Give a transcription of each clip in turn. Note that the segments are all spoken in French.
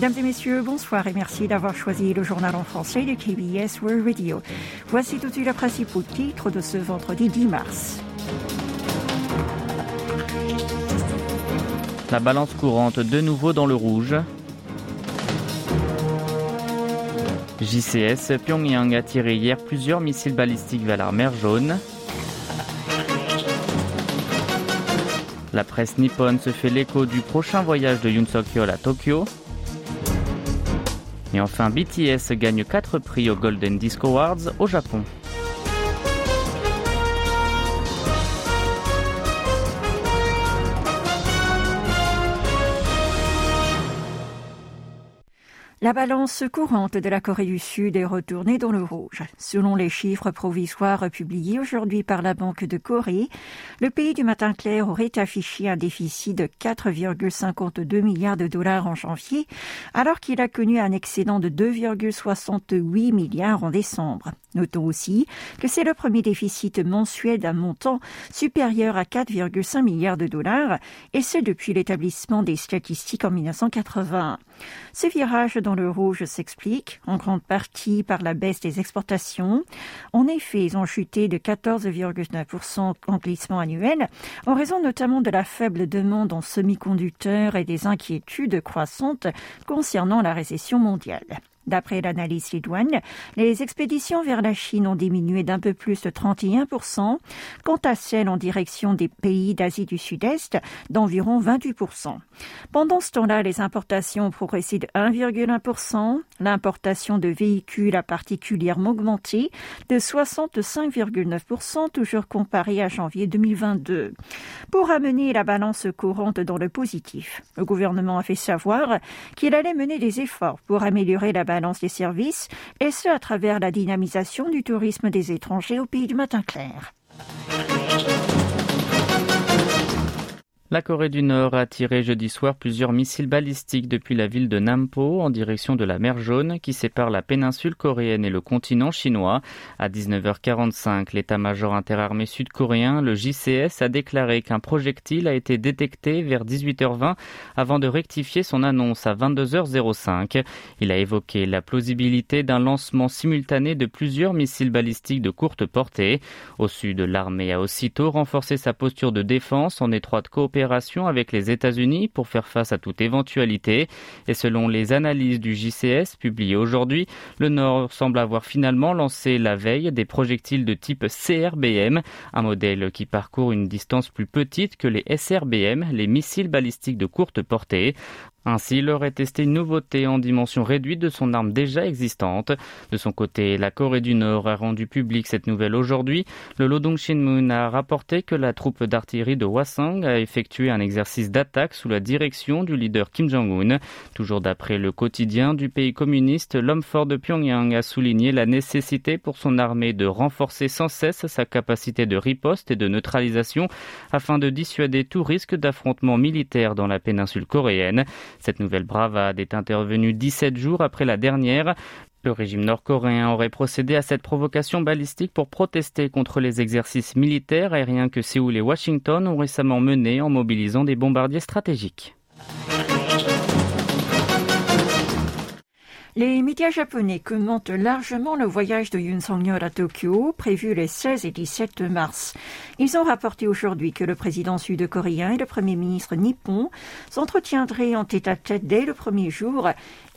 Mesdames et messieurs, bonsoir et merci d'avoir choisi le journal en français de KBS World Radio. Voici tout de suite les principaux titres de ce vendredi 10 mars. La balance courante de nouveau dans le rouge. JCS, Pyongyang a tiré hier plusieurs missiles balistiques vers la mer Jaune. La presse nippone se fait l'écho du prochain voyage de Yoon Suk-yeol à Tokyo. Et enfin, BTS gagne 4 prix aux Golden Disco Awards au Japon. La balance courante de la Corée du Sud est retournée dans le rouge. Selon les chiffres provisoires publiés aujourd'hui par la Banque de Corée, le pays du matin clair aurait affiché un déficit de 4,52 milliards de dollars en janvier, alors qu'il a connu un excédent de 2,68 milliards en décembre. Notons aussi que c'est le premier déficit mensuel d'un montant supérieur à 4,5 milliards de dollars, et ce depuis l'établissement des statistiques en 1980. Ce virage dans le rouge s'explique en grande partie par la baisse des exportations. En effet, ils ont chuté de 14,9% en glissement annuel, en raison notamment de la faible demande en semi-conducteurs et des inquiétudes croissantes concernant la récession mondiale. D'après l'analyse Lidouane, les expéditions vers la Chine ont diminué d'un peu plus de 31%, quant à celles en direction des pays d'Asie du Sud-Est d'environ 28%. Pendant ce temps-là, les importations ont progressé de 1,1%, l'importation de véhicules a particulièrement augmenté de 65,9%, toujours comparé à janvier 2022. Pour amener la balance courante dans le positif, le gouvernement a fait savoir qu'il allait mener des efforts pour améliorer la balance des services, et ce à travers la dynamisation du tourisme des étrangers au pays du matin clair. La Corée du Nord a tiré jeudi soir plusieurs missiles balistiques depuis la ville de Nampo en direction de la mer Jaune qui sépare la péninsule coréenne et le continent chinois. À 19h45, l'état-major interarmé sud-coréen, le JCS, a déclaré qu'un projectile a été détecté vers 18h20 avant de rectifier son annonce à 22h05. Il a évoqué la plausibilité d'un lancement simultané de plusieurs missiles balistiques de courte portée. Au sud, l'armée a aussitôt renforcé sa posture de défense en étroite coopération avec les États-Unis pour faire face à toute éventualité. Et selon les analyses du JCS publiées aujourd'hui, le Nord semble avoir finalement lancé la veille des projectiles de type CRBM, un modèle qui parcourt une distance plus petite que les SRBM, les missiles balistiques de courte portée. Ainsi, il aurait testé une nouveauté en dimension réduite de son arme déjà existante. De son côté, la Corée du Nord a rendu public cette nouvelle aujourd'hui. Le Lodong Shinmun a rapporté que la troupe d'artillerie de Hwasong a effectué un exercice d'attaque sous la direction du leader Kim Jong-un. Toujours d'après le quotidien du pays communiste, l'homme fort de Pyongyang a souligné la nécessité pour son armée de renforcer sans cesse sa capacité de riposte et de neutralisation afin de dissuader tout risque d'affrontement militaire dans la péninsule coréenne. Cette nouvelle bravade est intervenue 17 jours après la dernière. Le régime nord-coréen aurait procédé à cette provocation balistique pour protester contre les exercices militaires aériens que Séoul et Washington ont récemment menés en mobilisant des bombardiers stratégiques. Les médias japonais commentent largement le voyage de Yoon Song-yeol à Tokyo, prévu les 16 et 17 mars. Ils ont rapporté aujourd'hui que le président sud-coréen et le premier ministre nippon s'entretiendraient en tête-à-tête dès le premier jour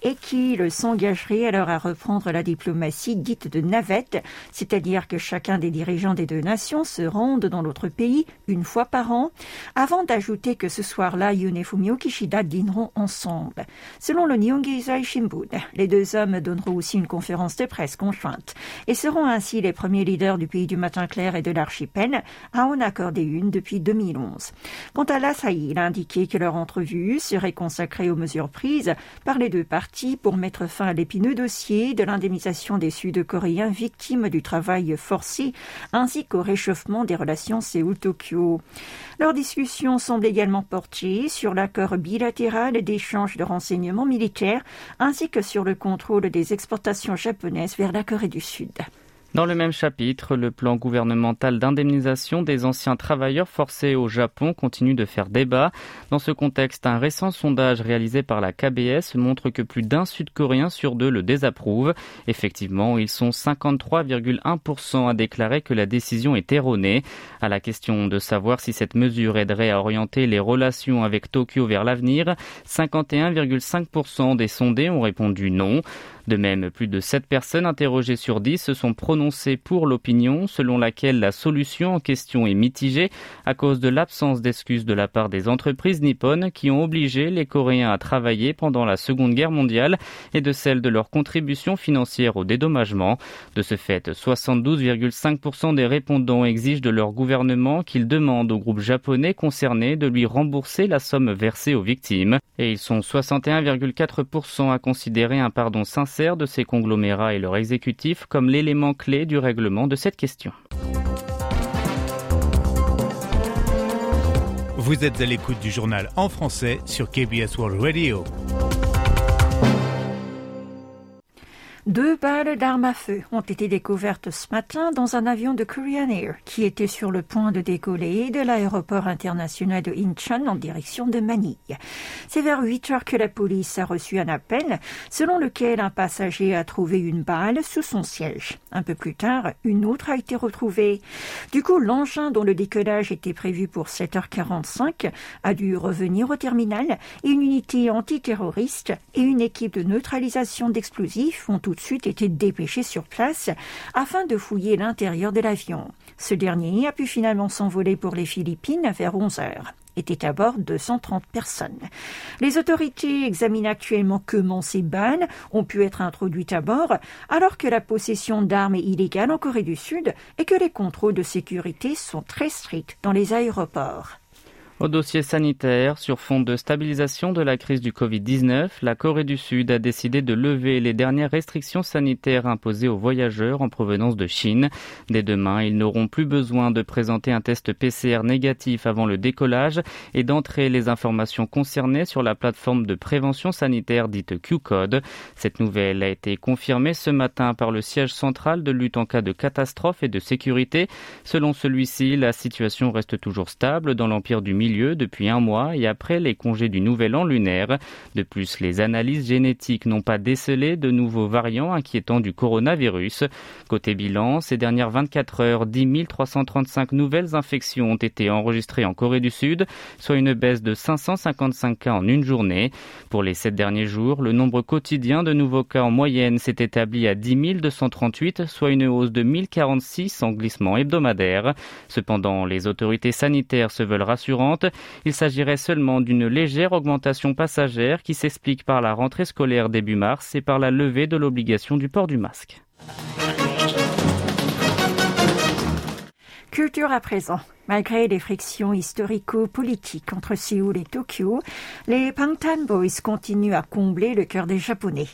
et qu'il s'engagerait alors à reprendre la diplomatie dite de navette, c'est-à-dire que chacun des dirigeants des deux nations se rende dans l'autre pays une fois par an, avant d'ajouter que ce soir-là, Yoon et Kishida dîneront ensemble. Selon le Nihongeizai Shimbun, les deux hommes donneront aussi une conférence de presse conjointe et seront ainsi les premiers leaders du pays du matin clair et de l'archipel à en accorder une depuis 2011. Quant à l'Asahi, il a indiqué que leur entrevue serait consacrée aux mesures prises par les deux parties pour mettre fin à l'épineux dossier de l'indemnisation des Sud-Coréens victimes du travail forcé ainsi qu'au réchauffement des relations Séoul-Tokyo. Leur discussion semble également porter sur l'accord bilatéral d'échange de renseignements militaires ainsi que sur le contrôle des exportations japonaises vers la Corée du Sud. Dans le même chapitre, le plan gouvernemental d'indemnisation des anciens travailleurs forcés au Japon continue de faire débat. Dans ce contexte, un récent sondage réalisé par la KBS montre que plus d'un Sud-Coréen sur deux le désapprouvent. Effectivement, ils sont 53,1% à déclarer que la décision est erronée. À la question de savoir si cette mesure aiderait à orienter les relations avec Tokyo vers l'avenir, 51,5% des sondés ont répondu non. De même, plus de 7 personnes interrogées sur 10 se sont prononcées pour l'opinion selon laquelle la solution en question est mitigée à cause de l'absence d'excuses de la part des entreprises nippones qui ont obligé les Coréens à travailler pendant la Seconde Guerre mondiale et de celle de leur contribution financière au dédommagement. De ce fait, 72,5% des répondants exigent de leur gouvernement qu'il demande au groupe japonais concerné de lui rembourser la somme versée aux victimes. Et ils sont 61,4% à considérer un pardon sincère de ces conglomérats et leur exécutif comme l'élément clé du règlement de cette question. Vous êtes à l'écoute du journal en français sur KBS World Radio. Deux balles d'armes à feu ont été découvertes ce matin dans un avion de Korean Air qui était sur le point de décoller de l'aéroport international de Incheon en direction de Manille. C'est vers 8 heures que la police a reçu un appel selon lequel un passager a trouvé une balle sous son siège. Un peu plus tard, une autre a été retrouvée. Du coup, l'engin dont le décollage était prévu pour 7h45 a dû revenir au terminal et une unité antiterroriste et une équipe de neutralisation d'explosifs ont tout de suite été dépêchés sur place afin de fouiller l'intérieur de l'avion. Ce dernier a pu finalement s'envoler pour les Philippines vers 11 heures étaient à bord 230 personnes. Les autorités examinent actuellement comment ces balles ont pu être introduites à bord, alors que la possession d'armes est illégale en Corée du Sud et que les contrôles de sécurité sont très stricts dans les aéroports. Au dossier sanitaire, sur fond de stabilisation de la crise du Covid-19, la Corée du Sud a décidé de lever les dernières restrictions sanitaires imposées aux voyageurs en provenance de Chine. Dès demain, ils n'auront plus besoin de présenter un test PCR négatif avant le décollage et d'entrer les informations concernées sur la plateforme de prévention sanitaire dite Q-Code. Cette nouvelle a été confirmée ce matin par le siège central de lutte en cas de catastrophe et de sécurité. Selon celui-ci, la situation reste toujours stable dans l'empire du milieu depuis un mois et après les congés du Nouvel An lunaire. De plus, les analyses génétiques n'ont pas décelé de nouveaux variants inquiétants du coronavirus. Côté bilan, ces dernières 24 heures, 10 335 nouvelles infections ont été enregistrées en Corée du Sud, soit une baisse de 555 cas en une journée. Pour les sept derniers jours, le nombre quotidien de nouveaux cas en moyenne s'est établi à 10 238, soit une hausse de 1046 en glissement hebdomadaire. Cependant, les autorités sanitaires se veulent rassurantes il s'agirait seulement d'une légère augmentation passagère qui s'explique par la rentrée scolaire début mars et par la levée de l'obligation du port du masque. Culture à présent. Malgré les frictions historico-politiques entre Séoul et Tokyo, les Bangtan Boys continuent à combler le cœur des Japonais.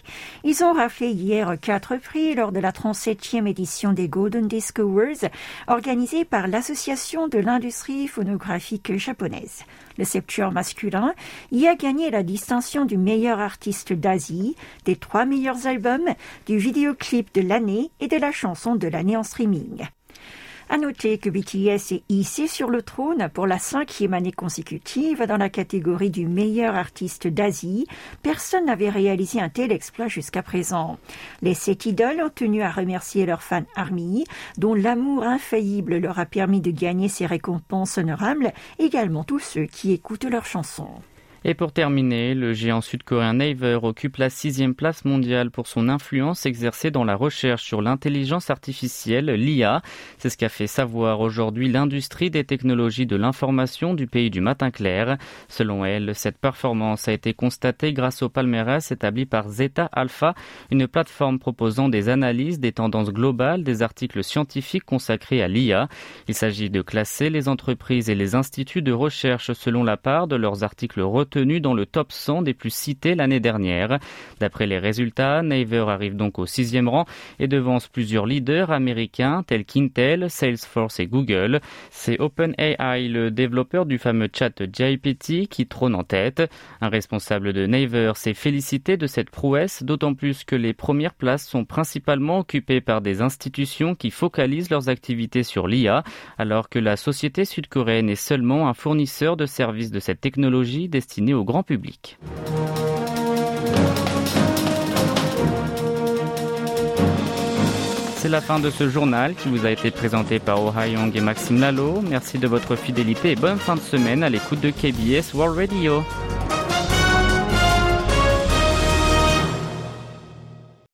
Ils ont raflé hier quatre prix lors de la 37e édition des Golden Disc Awards, organisée par l'Association de l'industrie phonographique japonaise. Le septuor masculin y a gagné la distinction du meilleur artiste d'Asie, des trois meilleurs albums, du vidéoclip de l'année et de la chanson de l'année en streaming. À noter que BTS est hissé sur le trône pour la cinquième année consécutive dans la catégorie du meilleur artiste d'Asie. Personne n'avait réalisé un tel exploit jusqu'à présent. Les sept idoles ont tenu à remercier leur fan Army, dont l'amour infaillible leur a permis de gagner ces récompenses honorables, également tous ceux qui écoutent leurs chansons. Et pour terminer, le géant sud-coréen Naver occupe la sixième place mondiale pour son influence exercée dans la recherche sur l'intelligence artificielle, l'IA. C'est ce qu'a fait savoir aujourd'hui l'industrie des technologies de l'information du pays du matin clair. Selon elle, cette performance a été constatée grâce au palmarès établi par Zeta Alpha, une plateforme proposant des analyses des tendances globales des articles scientifiques consacrés à l'IA. Il s'agit de classer les entreprises et les instituts de recherche selon la part de leurs articles retenus obtenus dans le top 100 des plus cités l'année dernière. D'après les résultats, Naver arrive donc au sixième rang et devance plusieurs leaders américains tels qu'Intel, Salesforce et Google. C'est OpenAI, le développeur du fameux chat GPT, qui trône en tête. Un responsable de Naver s'est félicité de cette prouesse, d'autant plus que les premières places sont principalement occupées par des institutions qui focalisent leurs activités sur l'IA, alors que la société sud-coréenne est seulement un fournisseur de services de cette technologie destinée au grand public. C'est la fin de ce journal qui vous a été présenté par Oh Young et Maxime Lalo. Merci de votre fidélité et bonne fin de semaine à l'écoute de KBS World Radio.